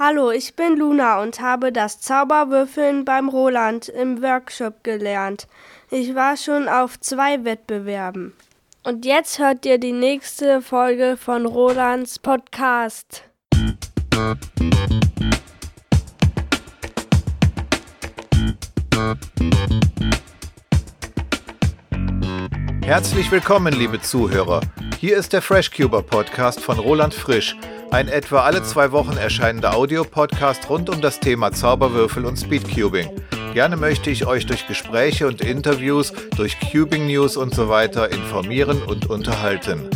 Hallo, ich bin Luna und habe das Zauberwürfeln beim Roland im Workshop gelernt. Ich war schon auf zwei Wettbewerben. Und jetzt hört ihr die nächste Folge von Rolands Podcast. Herzlich willkommen, liebe Zuhörer. Hier ist der FreshCuber Podcast von Roland Frisch, ein etwa alle zwei Wochen erscheinender Audiopodcast rund um das Thema Zauberwürfel und Speedcubing. Gerne möchte ich euch durch Gespräche und Interviews, durch Cubing News und so weiter informieren und unterhalten.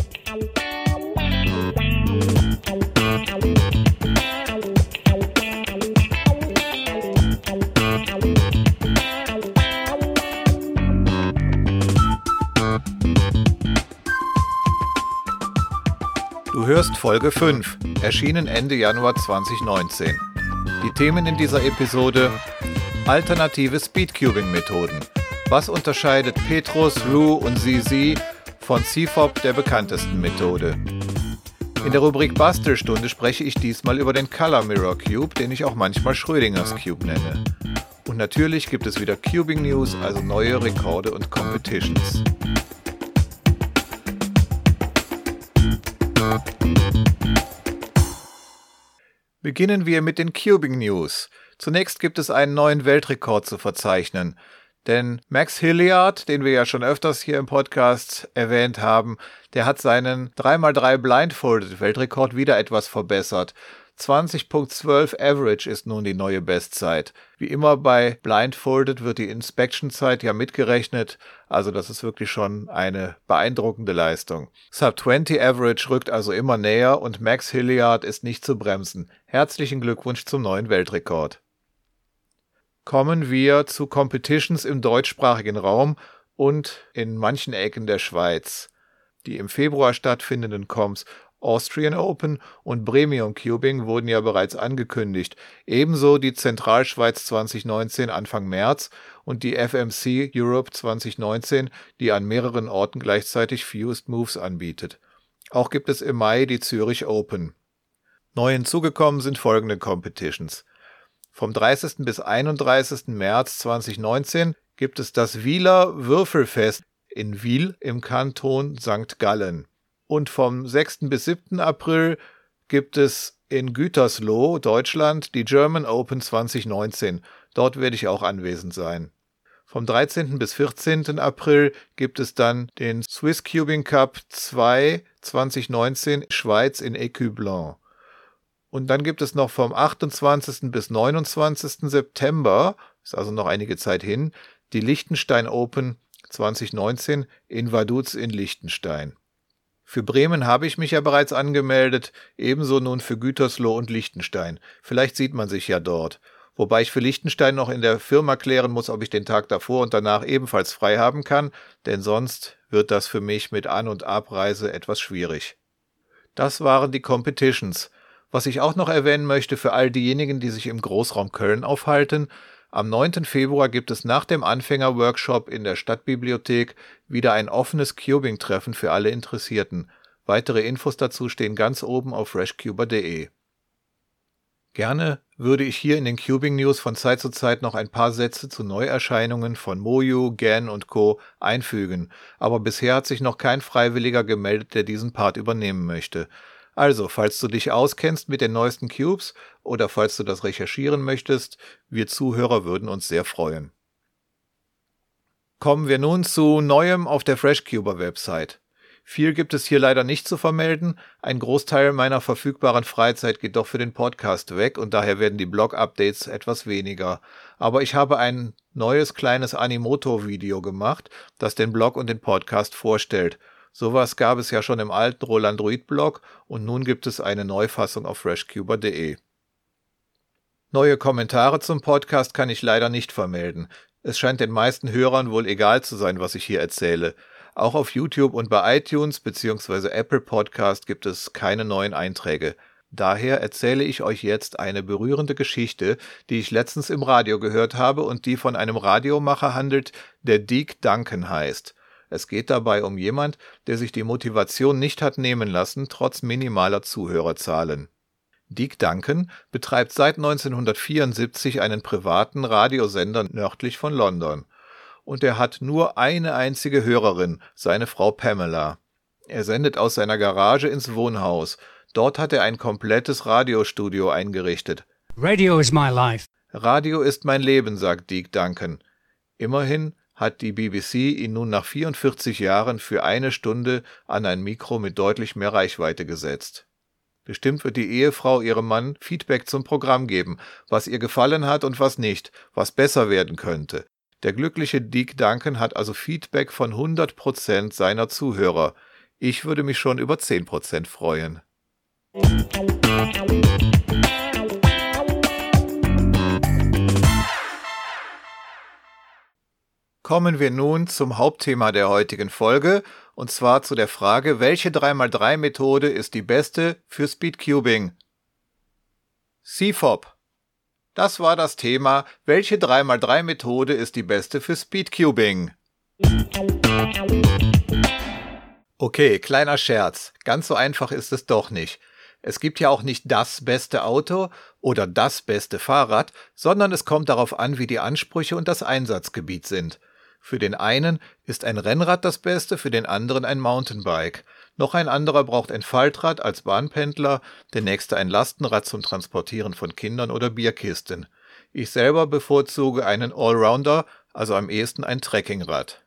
Hörst Folge 5, erschienen Ende Januar 2019. Die Themen in dieser Episode Alternative Speedcubing-Methoden. Was unterscheidet Petrus, Rue und ZZ von CFOP, der bekanntesten Methode? In der Rubrik Bastelstunde spreche ich diesmal über den Color Mirror Cube, den ich auch manchmal Schrödingers Cube nenne. Und natürlich gibt es wieder Cubing News, also neue Rekorde und Competitions. Beginnen wir mit den Cubing News. Zunächst gibt es einen neuen Weltrekord zu verzeichnen. Denn Max Hilliard, den wir ja schon öfters hier im Podcast erwähnt haben, der hat seinen 3x3 Blindfolded Weltrekord wieder etwas verbessert. 20.12 Average ist nun die neue Bestzeit. Wie immer bei Blindfolded wird die Inspection-Zeit ja mitgerechnet, also das ist wirklich schon eine beeindruckende Leistung. Sub 20 Average rückt also immer näher und Max Hilliard ist nicht zu bremsen. Herzlichen Glückwunsch zum neuen Weltrekord. Kommen wir zu Competitions im deutschsprachigen Raum und in manchen Ecken der Schweiz. Die im Februar stattfindenden Comps Austrian Open und Premium Cubing wurden ja bereits angekündigt, ebenso die Zentralschweiz 2019 Anfang März und die FMC Europe 2019, die an mehreren Orten gleichzeitig Fused Moves anbietet. Auch gibt es im Mai die Zürich Open. Neu hinzugekommen sind folgende Competitions. Vom 30. bis 31. März 2019 gibt es das Wieler Würfelfest in Wiel im Kanton St. Gallen. Und vom 6. bis 7. April gibt es in Gütersloh, Deutschland, die German Open 2019. Dort werde ich auch anwesend sein. Vom 13. bis 14. April gibt es dann den Swiss Cubing Cup 2 2019 Schweiz in Ecublens. Und dann gibt es noch vom 28. bis 29. September, ist also noch einige Zeit hin, die Liechtenstein Open 2019 in Vaduz in Liechtenstein. Für Bremen habe ich mich ja bereits angemeldet, ebenso nun für Gütersloh und Liechtenstein. Vielleicht sieht man sich ja dort. Wobei ich für Liechtenstein noch in der Firma klären muss, ob ich den Tag davor und danach ebenfalls frei haben kann, denn sonst wird das für mich mit An- und Abreise etwas schwierig. Das waren die Competitions. Was ich auch noch erwähnen möchte für all diejenigen, die sich im Großraum Köln aufhalten, am 9. Februar gibt es nach dem Anfängerworkshop in der Stadtbibliothek wieder ein offenes Cubing-Treffen für alle Interessierten. Weitere Infos dazu stehen ganz oben auf freshcuber.de. Gerne würde ich hier in den Cubing News von Zeit zu Zeit noch ein paar Sätze zu Neuerscheinungen von Moju, Gan und Co. einfügen, aber bisher hat sich noch kein Freiwilliger gemeldet, der diesen Part übernehmen möchte. Also, falls du dich auskennst mit den neuesten Cubes oder falls du das recherchieren möchtest, wir Zuhörer würden uns sehr freuen. Kommen wir nun zu Neuem auf der FreshCuber Website. Viel gibt es hier leider nicht zu vermelden. Ein Großteil meiner verfügbaren Freizeit geht doch für den Podcast weg und daher werden die Blog-Updates etwas weniger. Aber ich habe ein neues kleines Animoto-Video gemacht, das den Blog und den Podcast vorstellt. Sowas gab es ja schon im alten Rolandroid-Blog und nun gibt es eine Neufassung auf freshcuber.de. Neue Kommentare zum Podcast kann ich leider nicht vermelden. Es scheint den meisten Hörern wohl egal zu sein, was ich hier erzähle. Auch auf YouTube und bei iTunes bzw. Apple Podcast gibt es keine neuen Einträge. Daher erzähle ich euch jetzt eine berührende Geschichte, die ich letztens im Radio gehört habe und die von einem Radiomacher handelt, der Deke Duncan heißt. Es geht dabei um jemand, der sich die Motivation nicht hat nehmen lassen, trotz minimaler Zuhörerzahlen. Dick Duncan betreibt seit 1974 einen privaten Radiosender nördlich von London. Und er hat nur eine einzige Hörerin, seine Frau Pamela. Er sendet aus seiner Garage ins Wohnhaus. Dort hat er ein komplettes Radiostudio eingerichtet. Radio is my life. Radio ist mein Leben, sagt Dick Duncan. Immerhin hat die BBC ihn nun nach 44 Jahren für eine Stunde an ein Mikro mit deutlich mehr Reichweite gesetzt. Bestimmt wird die Ehefrau ihrem Mann Feedback zum Programm geben, was ihr gefallen hat und was nicht, was besser werden könnte. Der glückliche Dick Duncan hat also Feedback von 100% seiner Zuhörer. Ich würde mich schon über 10% freuen. Kommen wir nun zum Hauptthema der heutigen Folge, und zwar zu der Frage, welche 3x3-Methode ist die beste für Speedcubing? CFOP. Das war das Thema, welche 3x3-Methode ist die beste für Speedcubing? Okay, kleiner Scherz. Ganz so einfach ist es doch nicht. Es gibt ja auch nicht das beste Auto oder das beste Fahrrad, sondern es kommt darauf an, wie die Ansprüche und das Einsatzgebiet sind. Für den einen ist ein Rennrad das Beste, für den anderen ein Mountainbike. Noch ein anderer braucht ein Faltrad als Bahnpendler, der nächste ein Lastenrad zum Transportieren von Kindern oder Bierkisten. Ich selber bevorzuge einen Allrounder, also am ehesten ein Trekkingrad.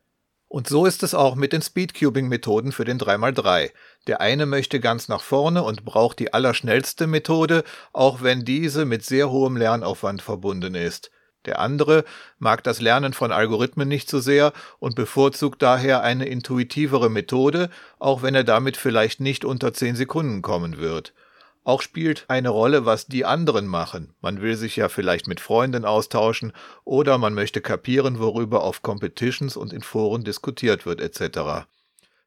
Und so ist es auch mit den Speedcubing-Methoden für den 3x3. Der eine möchte ganz nach vorne und braucht die allerschnellste Methode, auch wenn diese mit sehr hohem Lernaufwand verbunden ist. Der andere mag das Lernen von Algorithmen nicht so sehr und bevorzugt daher eine intuitivere Methode, auch wenn er damit vielleicht nicht unter 10 Sekunden kommen wird. Auch spielt eine Rolle, was die anderen machen. Man will sich ja vielleicht mit Freunden austauschen oder man möchte kapieren, worüber auf Competitions und in Foren diskutiert wird etc.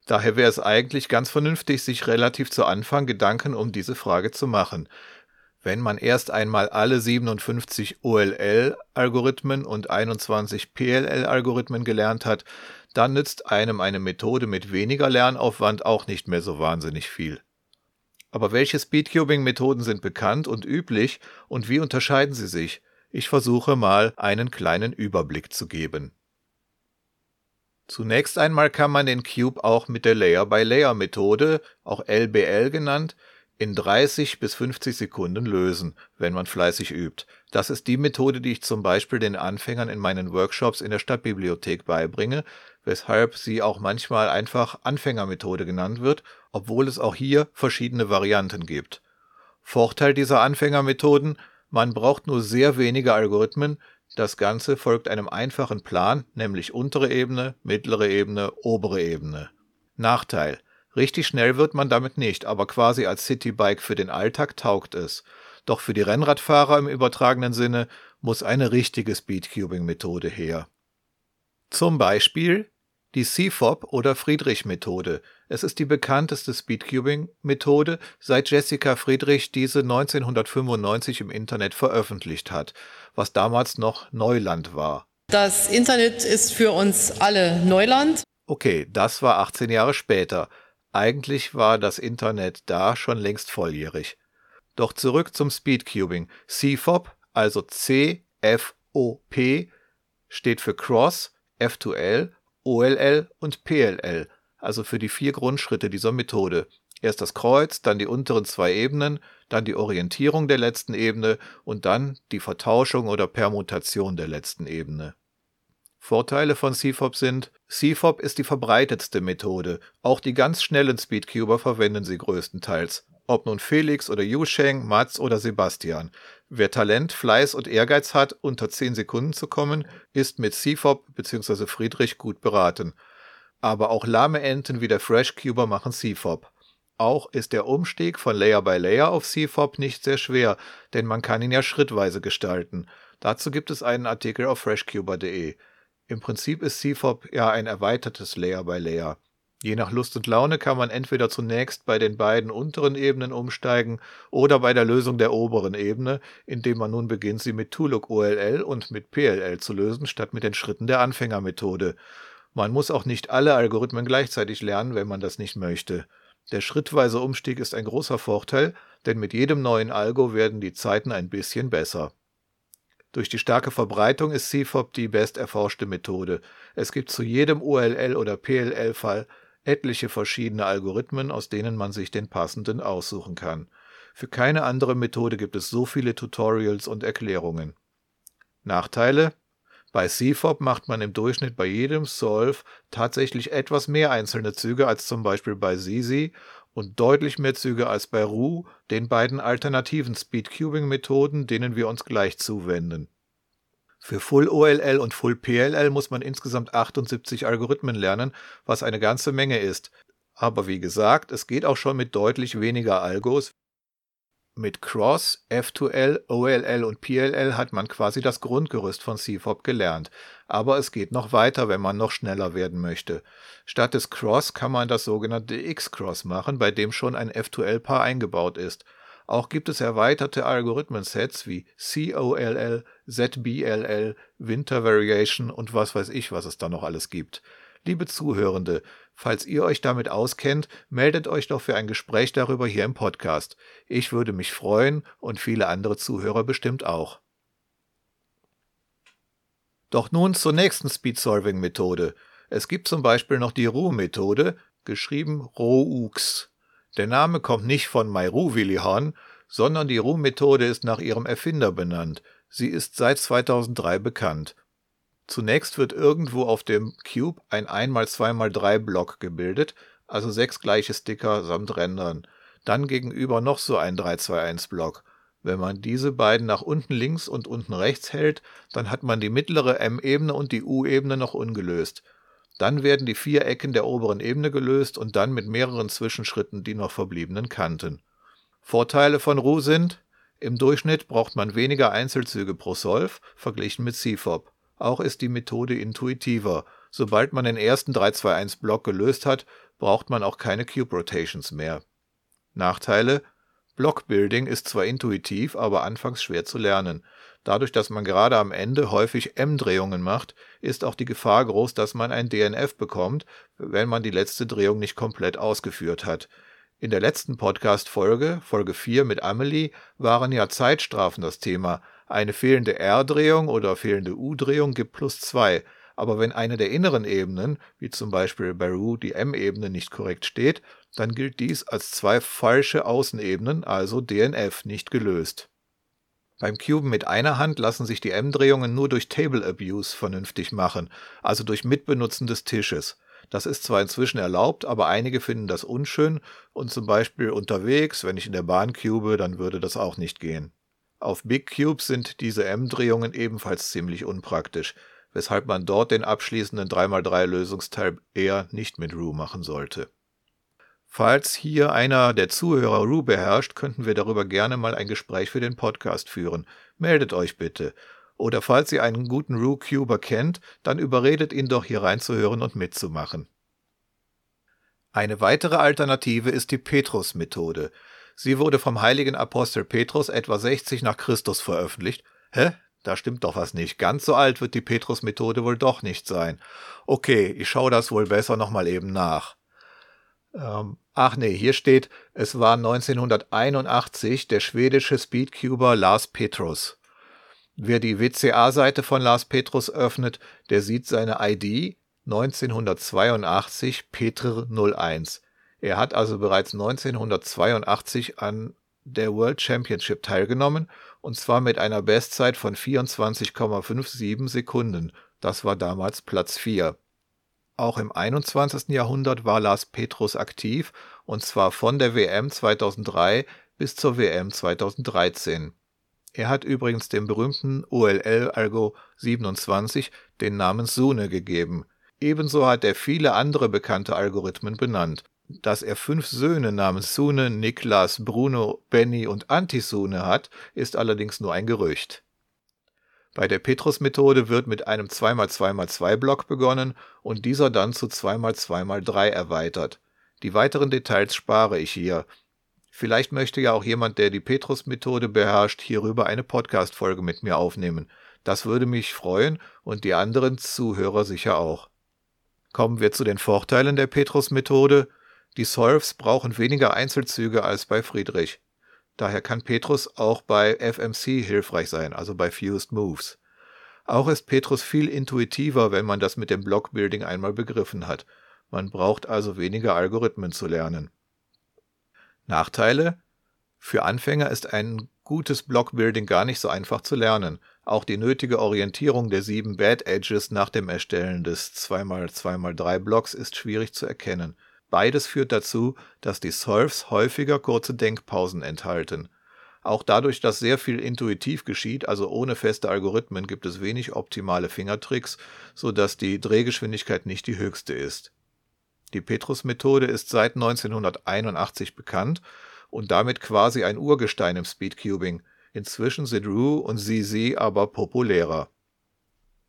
Daher wäre es eigentlich ganz vernünftig, sich relativ zu Anfang Gedanken um diese Frage zu machen. Wenn man erst einmal alle 57 OLL-Algorithmen und 21 PLL-Algorithmen gelernt hat, dann nützt einem eine Methode mit weniger Lernaufwand auch nicht mehr so wahnsinnig viel. Aber welche Speedcubing-Methoden sind bekannt und üblich und wie unterscheiden sie sich? Ich versuche mal einen kleinen Überblick zu geben. Zunächst einmal kann man den Cube auch mit der Layer-by-Layer-Methode, auch LBL genannt, in 30 bis 50 Sekunden lösen, wenn man fleißig übt. Das ist die Methode, die ich zum Beispiel den Anfängern in meinen Workshops in der Stadtbibliothek beibringe, weshalb sie auch manchmal einfach Anfängermethode genannt wird, obwohl es auch hier verschiedene Varianten gibt. Vorteil dieser Anfängermethoden, man braucht nur sehr wenige Algorithmen, das Ganze folgt einem einfachen Plan, nämlich untere Ebene, mittlere Ebene, obere Ebene. Nachteil, Richtig schnell wird man damit nicht, aber quasi als Citybike für den Alltag taugt es. Doch für die Rennradfahrer im übertragenen Sinne muss eine richtige Speedcubing-Methode her. Zum Beispiel die CFOP oder Friedrich-Methode. Es ist die bekannteste Speedcubing-Methode, seit Jessica Friedrich diese 1995 im Internet veröffentlicht hat, was damals noch Neuland war. Das Internet ist für uns alle Neuland. Okay, das war 18 Jahre später. Eigentlich war das Internet da schon längst volljährig. Doch zurück zum Speedcubing. CFOP, also C-F-O-P, steht für Cross, F2L, OLL und PLL, also für die vier Grundschritte dieser Methode. Erst das Kreuz, dann die unteren zwei Ebenen, dann die Orientierung der letzten Ebene und dann die Vertauschung oder Permutation der letzten Ebene. Vorteile von CFOP sind, CFOP ist die verbreitetste Methode. Auch die ganz schnellen Speedcuber verwenden sie größtenteils. Ob nun Felix oder Yusheng, Mats oder Sebastian. Wer Talent, Fleiß und Ehrgeiz hat, unter 10 Sekunden zu kommen, ist mit CFOP bzw. Friedrich gut beraten. Aber auch lahme Enten wie der Freshcuber machen CFOP. Auch ist der Umstieg von Layer by Layer auf CFOP nicht sehr schwer, denn man kann ihn ja schrittweise gestalten. Dazu gibt es einen Artikel auf freshcuber.de. Im Prinzip ist CFOP ja ein erweitertes Layer by Layer. Je nach Lust und Laune kann man entweder zunächst bei den beiden unteren Ebenen umsteigen oder bei der Lösung der oberen Ebene, indem man nun beginnt, sie mit Tuluk OLL und mit PLL zu lösen, statt mit den Schritten der Anfängermethode. Man muss auch nicht alle Algorithmen gleichzeitig lernen, wenn man das nicht möchte. Der schrittweise Umstieg ist ein großer Vorteil, denn mit jedem neuen Algo werden die Zeiten ein bisschen besser. Durch die starke Verbreitung ist CFOP die best erforschte Methode. Es gibt zu jedem OLL oder PLL-Fall etliche verschiedene Algorithmen, aus denen man sich den passenden aussuchen kann. Für keine andere Methode gibt es so viele Tutorials und Erklärungen. Nachteile bei CFOP macht man im Durchschnitt bei jedem Solve tatsächlich etwas mehr einzelne Züge als zum Beispiel bei Sisi und deutlich mehr Züge als bei Ru, den beiden alternativen Speedcubing-Methoden, denen wir uns gleich zuwenden. Für Full OLL und Full PLL muss man insgesamt 78 Algorithmen lernen, was eine ganze Menge ist. Aber wie gesagt, es geht auch schon mit deutlich weniger Algos, mit Cross, F2L, OLL und PLL hat man quasi das Grundgerüst von CFOP gelernt. Aber es geht noch weiter, wenn man noch schneller werden möchte. Statt des Cross kann man das sogenannte X-Cross machen, bei dem schon ein F2L-Paar eingebaut ist. Auch gibt es erweiterte Algorithmensets wie COLL, ZBLL, Winter Variation und was weiß ich, was es da noch alles gibt. Liebe Zuhörende, falls ihr euch damit auskennt, meldet euch doch für ein Gespräch darüber hier im Podcast. Ich würde mich freuen und viele andere Zuhörer bestimmt auch. Doch nun zur nächsten Speed-Solving-Methode. Es gibt zum Beispiel noch die Ru-Methode, geschrieben Roux. Der Name kommt nicht von Mayru Willihorn, sondern die Ru-Methode ist nach ihrem Erfinder benannt. Sie ist seit 2003 bekannt Zunächst wird irgendwo auf dem Cube ein 1x2x3 Block gebildet, also sechs gleiche Sticker samt Rändern. Dann gegenüber noch so ein 3-2-1 Block. Wenn man diese beiden nach unten links und unten rechts hält, dann hat man die mittlere M-Ebene und die U-Ebene noch ungelöst. Dann werden die vier Ecken der oberen Ebene gelöst und dann mit mehreren Zwischenschritten die noch verbliebenen Kanten. Vorteile von Ru sind, im Durchschnitt braucht man weniger Einzelzüge pro Solv verglichen mit CFOP. Auch ist die Methode intuitiver. Sobald man den ersten 3-2-1-Block gelöst hat, braucht man auch keine Cube Rotations mehr. Nachteile Blockbuilding ist zwar intuitiv, aber anfangs schwer zu lernen. Dadurch, dass man gerade am Ende häufig M-Drehungen macht, ist auch die Gefahr groß, dass man ein DNF bekommt, wenn man die letzte Drehung nicht komplett ausgeführt hat. In der letzten Podcast-Folge, Folge 4 mit Amelie, waren ja Zeitstrafen das Thema, eine fehlende R-Drehung oder fehlende U-Drehung gibt plus 2, aber wenn eine der inneren Ebenen, wie zum Beispiel bei Ru die M-Ebene nicht korrekt steht, dann gilt dies als zwei falsche Außenebenen, also DNF, nicht gelöst. Beim Cuben mit einer Hand lassen sich die M-Drehungen nur durch Table Abuse vernünftig machen, also durch Mitbenutzen des Tisches. Das ist zwar inzwischen erlaubt, aber einige finden das unschön und zum Beispiel unterwegs, wenn ich in der Bahn cube, dann würde das auch nicht gehen. Auf Big Cubes sind diese M-Drehungen ebenfalls ziemlich unpraktisch, weshalb man dort den abschließenden 3x3-Lösungsteil eher nicht mit Rue machen sollte. Falls hier einer der Zuhörer Rue beherrscht, könnten wir darüber gerne mal ein Gespräch für den Podcast führen. Meldet euch bitte. Oder falls ihr einen guten Rue-Cuber kennt, dann überredet ihn doch hier reinzuhören und mitzumachen. Eine weitere Alternative ist die Petrus-Methode. Sie wurde vom heiligen Apostel Petrus etwa 60 nach Christus veröffentlicht. Hä? Da stimmt doch was nicht. Ganz so alt wird die Petrus-Methode wohl doch nicht sein. Okay, ich schaue das wohl besser nochmal eben nach. Ähm, ach nee, hier steht, es war 1981 der schwedische Speedcuber Lars Petrus. Wer die WCA-Seite von Lars Petrus öffnet, der sieht seine ID 1982 Petr 01. Er hat also bereits 1982 an der World Championship teilgenommen, und zwar mit einer Bestzeit von 24,57 Sekunden. Das war damals Platz 4. Auch im 21. Jahrhundert war Lars Petrus aktiv, und zwar von der WM 2003 bis zur WM 2013. Er hat übrigens dem berühmten OLL-Algo 27 den Namen Sune gegeben. Ebenso hat er viele andere bekannte Algorithmen benannt. Dass er fünf Söhne namens Sune, Niklas, Bruno, Benny und Antisune hat, ist allerdings nur ein Gerücht. Bei der Petrus-Methode wird mit einem 2x2x2-Block begonnen und dieser dann zu 2x2x3 erweitert. Die weiteren Details spare ich hier. Vielleicht möchte ja auch jemand, der die Petrus-Methode beherrscht, hierüber eine Podcast-Folge mit mir aufnehmen. Das würde mich freuen und die anderen Zuhörer sicher auch. Kommen wir zu den Vorteilen der Petrus-Methode. Die Solves brauchen weniger Einzelzüge als bei Friedrich. Daher kann Petrus auch bei FMC hilfreich sein, also bei Fused Moves. Auch ist Petrus viel intuitiver, wenn man das mit dem Blockbuilding einmal begriffen hat. Man braucht also weniger Algorithmen zu lernen. Nachteile? Für Anfänger ist ein gutes Blockbuilding gar nicht so einfach zu lernen. Auch die nötige Orientierung der sieben Bad Edges nach dem Erstellen des 2x2x3 Blocks ist schwierig zu erkennen. Beides führt dazu, dass die Solves häufiger kurze Denkpausen enthalten. Auch dadurch, dass sehr viel intuitiv geschieht, also ohne feste Algorithmen, gibt es wenig optimale Fingertricks, so dass die Drehgeschwindigkeit nicht die höchste ist. Die Petrus-Methode ist seit 1981 bekannt und damit quasi ein Urgestein im Speedcubing. Inzwischen sind Rue und ZZ aber populärer.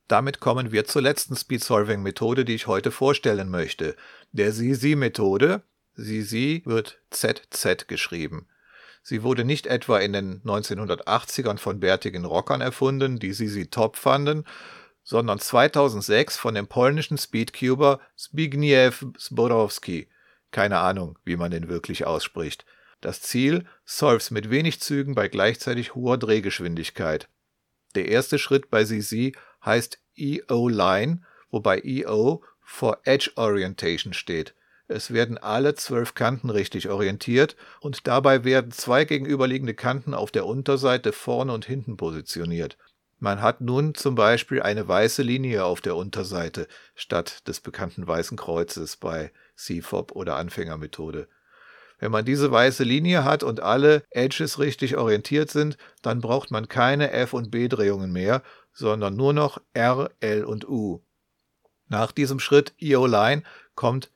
Damit kommen wir zur letzten Speedsolving-Methode, die ich heute vorstellen möchte, der ZZ-Methode. ZZ wird ZZ geschrieben. Sie wurde nicht etwa in den 1980ern von bärtigen Rockern erfunden, die sie top fanden, sondern 2006 von dem polnischen Speedcuber Zbigniew Zborowski. Keine Ahnung, wie man den wirklich ausspricht. Das Ziel: Solves mit wenig Zügen bei gleichzeitig hoher Drehgeschwindigkeit. Der erste Schritt bei ZZ heißt EO-Line, wobei EO for Edge Orientation steht. Es werden alle zwölf Kanten richtig orientiert und dabei werden zwei gegenüberliegende Kanten auf der Unterseite vorne und hinten positioniert. Man hat nun zum Beispiel eine weiße Linie auf der Unterseite statt des bekannten weißen Kreuzes bei CFOP oder Anfängermethode. Wenn man diese weiße Linie hat und alle Edges richtig orientiert sind, dann braucht man keine F- und B-Drehungen mehr, sondern nur noch R, L und U. Nach diesem Schritt EO-Line kommt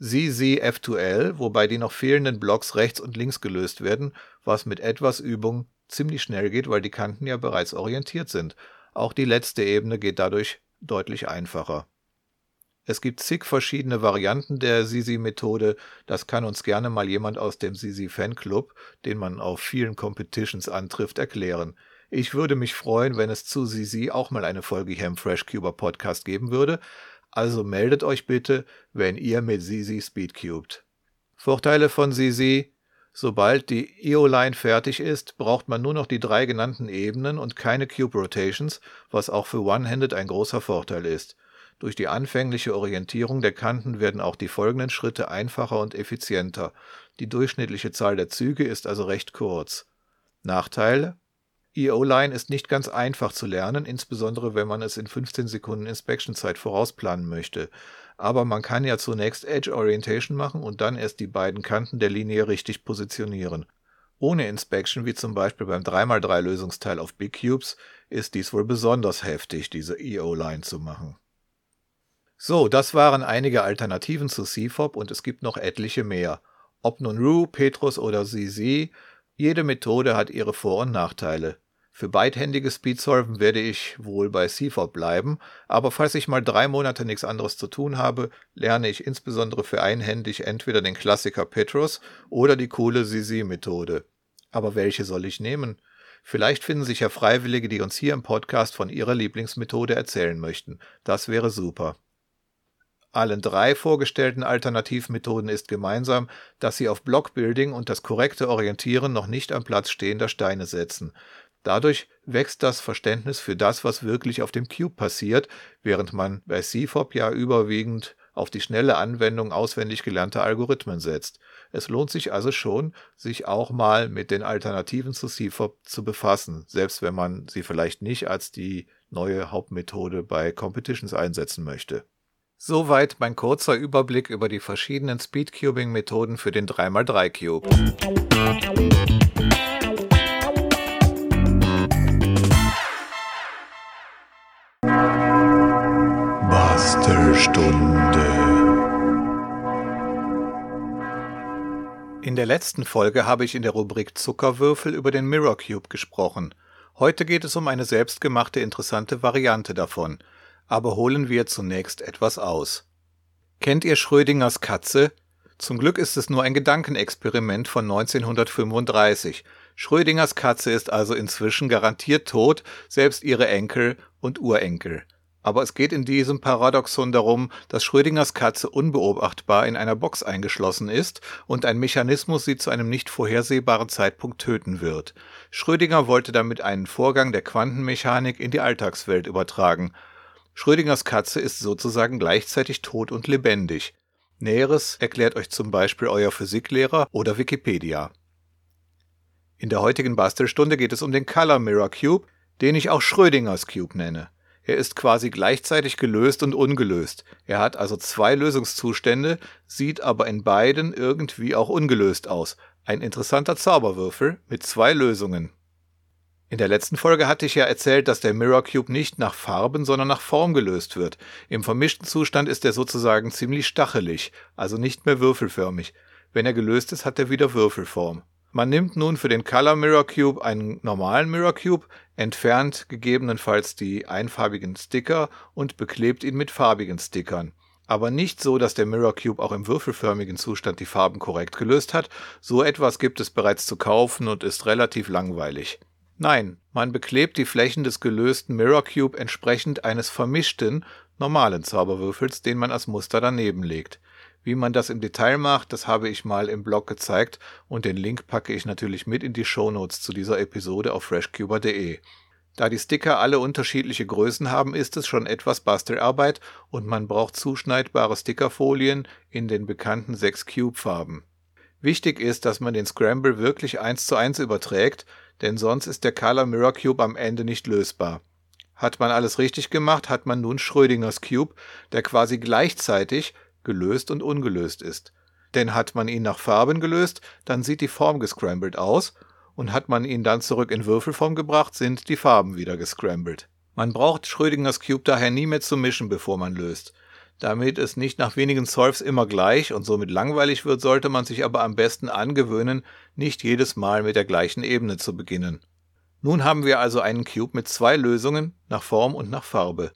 ZZ F2L, wobei die noch fehlenden Blocks rechts und links gelöst werden, was mit etwas Übung ziemlich schnell geht, weil die Kanten ja bereits orientiert sind. Auch die letzte Ebene geht dadurch deutlich einfacher. Es gibt zig verschiedene Varianten der Sisi-Methode. Das kann uns gerne mal jemand aus dem Sisi-Fanclub, den man auf vielen Competitions antrifft, erklären. Ich würde mich freuen, wenn es zu Sisi auch mal eine Folge hier im Fresh Cuber Podcast geben würde. Also meldet euch bitte, wenn ihr mit Sisi speedcubed. Vorteile von Sisi. Sobald die EO-Line fertig ist, braucht man nur noch die drei genannten Ebenen und keine Cube Rotations, was auch für One-Handed ein großer Vorteil ist. Durch die anfängliche Orientierung der Kanten werden auch die folgenden Schritte einfacher und effizienter. Die durchschnittliche Zahl der Züge ist also recht kurz. Nachteile? EO-Line ist nicht ganz einfach zu lernen, insbesondere wenn man es in 15 Sekunden Inspection-Zeit vorausplanen möchte. Aber man kann ja zunächst Edge Orientation machen und dann erst die beiden Kanten der Linie richtig positionieren. Ohne Inspection, wie zum Beispiel beim 3x3 Lösungsteil auf Big Cubes, ist dies wohl besonders heftig, diese EO-Line zu machen. So, das waren einige Alternativen zu CFOP und es gibt noch etliche mehr. Ob nun Rue, Petrus oder ZZ, jede Methode hat ihre Vor- und Nachteile. Für beidhändige Speedsolven werde ich wohl bei CFOP bleiben, aber falls ich mal drei Monate nichts anderes zu tun habe, lerne ich insbesondere für einhändig entweder den Klassiker Petrus oder die coole ZZ-Methode. Aber welche soll ich nehmen? Vielleicht finden sich ja Freiwillige, die uns hier im Podcast von ihrer Lieblingsmethode erzählen möchten. Das wäre super. Allen drei vorgestellten Alternativmethoden ist gemeinsam, dass sie auf Blockbuilding und das korrekte Orientieren noch nicht am Platz stehender Steine setzen. Dadurch wächst das Verständnis für das, was wirklich auf dem Cube passiert, während man bei CFOP ja überwiegend auf die schnelle Anwendung auswendig gelernter Algorithmen setzt. Es lohnt sich also schon, sich auch mal mit den Alternativen zu CFOP zu befassen, selbst wenn man sie vielleicht nicht als die neue Hauptmethode bei Competitions einsetzen möchte. Soweit mein kurzer Überblick über die verschiedenen Speedcubing-Methoden für den 3x3-Cube. Bastelstunde. In der letzten Folge habe ich in der Rubrik Zuckerwürfel über den Mirror Cube gesprochen. Heute geht es um eine selbstgemachte interessante Variante davon – aber holen wir zunächst etwas aus. Kennt ihr Schrödingers Katze? Zum Glück ist es nur ein Gedankenexperiment von 1935. Schrödingers Katze ist also inzwischen garantiert tot, selbst ihre Enkel und Urenkel. Aber es geht in diesem Paradoxon darum, dass Schrödingers Katze unbeobachtbar in einer Box eingeschlossen ist und ein Mechanismus sie zu einem nicht vorhersehbaren Zeitpunkt töten wird. Schrödinger wollte damit einen Vorgang der Quantenmechanik in die Alltagswelt übertragen. Schrödingers Katze ist sozusagen gleichzeitig tot und lebendig. Näheres erklärt euch zum Beispiel euer Physiklehrer oder Wikipedia. In der heutigen Bastelstunde geht es um den Color Mirror Cube, den ich auch Schrödingers Cube nenne. Er ist quasi gleichzeitig gelöst und ungelöst. Er hat also zwei Lösungszustände, sieht aber in beiden irgendwie auch ungelöst aus. Ein interessanter Zauberwürfel mit zwei Lösungen. In der letzten Folge hatte ich ja erzählt, dass der Mirror Cube nicht nach Farben, sondern nach Form gelöst wird. Im vermischten Zustand ist er sozusagen ziemlich stachelig, also nicht mehr würfelförmig. Wenn er gelöst ist, hat er wieder Würfelform. Man nimmt nun für den Color Mirror Cube einen normalen Mirror Cube, entfernt gegebenenfalls die einfarbigen Sticker und beklebt ihn mit farbigen Stickern. Aber nicht so, dass der Mirror Cube auch im würfelförmigen Zustand die Farben korrekt gelöst hat. So etwas gibt es bereits zu kaufen und ist relativ langweilig. Nein, man beklebt die Flächen des gelösten Mirror Cube entsprechend eines vermischten, normalen Zauberwürfels, den man als Muster daneben legt. Wie man das im Detail macht, das habe ich mal im Blog gezeigt und den Link packe ich natürlich mit in die Shownotes zu dieser Episode auf freshcuber.de. Da die Sticker alle unterschiedliche Größen haben, ist es schon etwas Bastelarbeit und man braucht zuschneidbare Stickerfolien in den bekannten sechs Cube-Farben. Wichtig ist, dass man den Scramble wirklich eins zu eins überträgt, denn sonst ist der Color Mirror Cube am Ende nicht lösbar. Hat man alles richtig gemacht, hat man nun Schrödingers Cube, der quasi gleichzeitig gelöst und ungelöst ist. Denn hat man ihn nach Farben gelöst, dann sieht die Form gescrambled aus, und hat man ihn dann zurück in Würfelform gebracht, sind die Farben wieder gescrambled. Man braucht Schrödingers Cube daher nie mehr zu mischen, bevor man löst. Damit es nicht nach wenigen Solves immer gleich und somit langweilig wird, sollte man sich aber am besten angewöhnen, nicht jedes Mal mit der gleichen Ebene zu beginnen. Nun haben wir also einen Cube mit zwei Lösungen, nach Form und nach Farbe.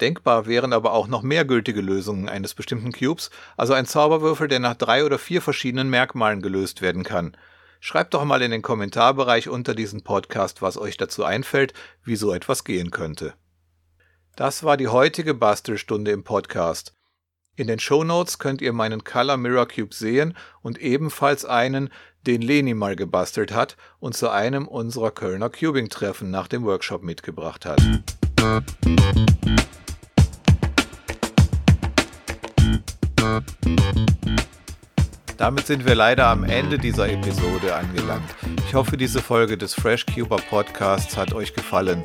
Denkbar wären aber auch noch mehr gültige Lösungen eines bestimmten Cubes, also ein Zauberwürfel, der nach drei oder vier verschiedenen Merkmalen gelöst werden kann. Schreibt doch mal in den Kommentarbereich unter diesem Podcast, was euch dazu einfällt, wie so etwas gehen könnte. Das war die heutige Bastelstunde im Podcast. In den Show Notes könnt ihr meinen Color Mirror Cube sehen und ebenfalls einen, den Leni mal gebastelt hat und zu einem unserer Kölner Cubing-Treffen nach dem Workshop mitgebracht hat. Damit sind wir leider am Ende dieser Episode angelangt. Ich hoffe, diese Folge des FreshCuber Podcasts hat euch gefallen.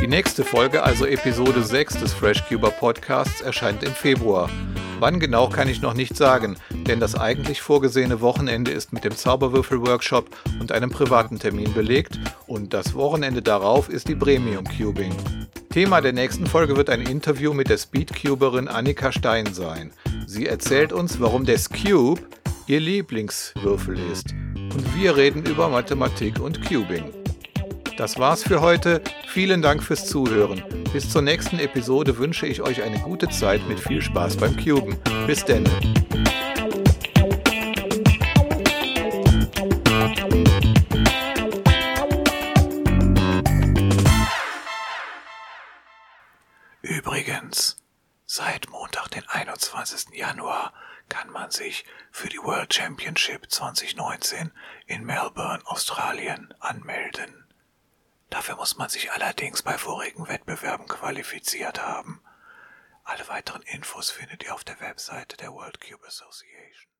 Die nächste Folge, also Episode 6 des FreshCuber Podcasts, erscheint im Februar. Wann genau kann ich noch nicht sagen, denn das eigentlich vorgesehene Wochenende ist mit dem Zauberwürfel-Workshop und einem privaten Termin belegt und das Wochenende darauf ist die Premium Cubing. Thema der nächsten Folge wird ein Interview mit der Speedcuberin Annika Stein sein. Sie erzählt uns, warum der Cube ihr Lieblingswürfel ist. Und wir reden über Mathematik und Cubing. Das war's für heute. Vielen Dank fürs Zuhören. Bis zur nächsten Episode wünsche ich euch eine gute Zeit mit viel Spaß beim Cuben. Bis denn. U21 für die World Championship 2019 in Melbourne, Australien anmelden. Dafür muss man sich allerdings bei vorigen Wettbewerben qualifiziert haben. Alle weiteren Infos findet ihr auf der Webseite der World Cube Association.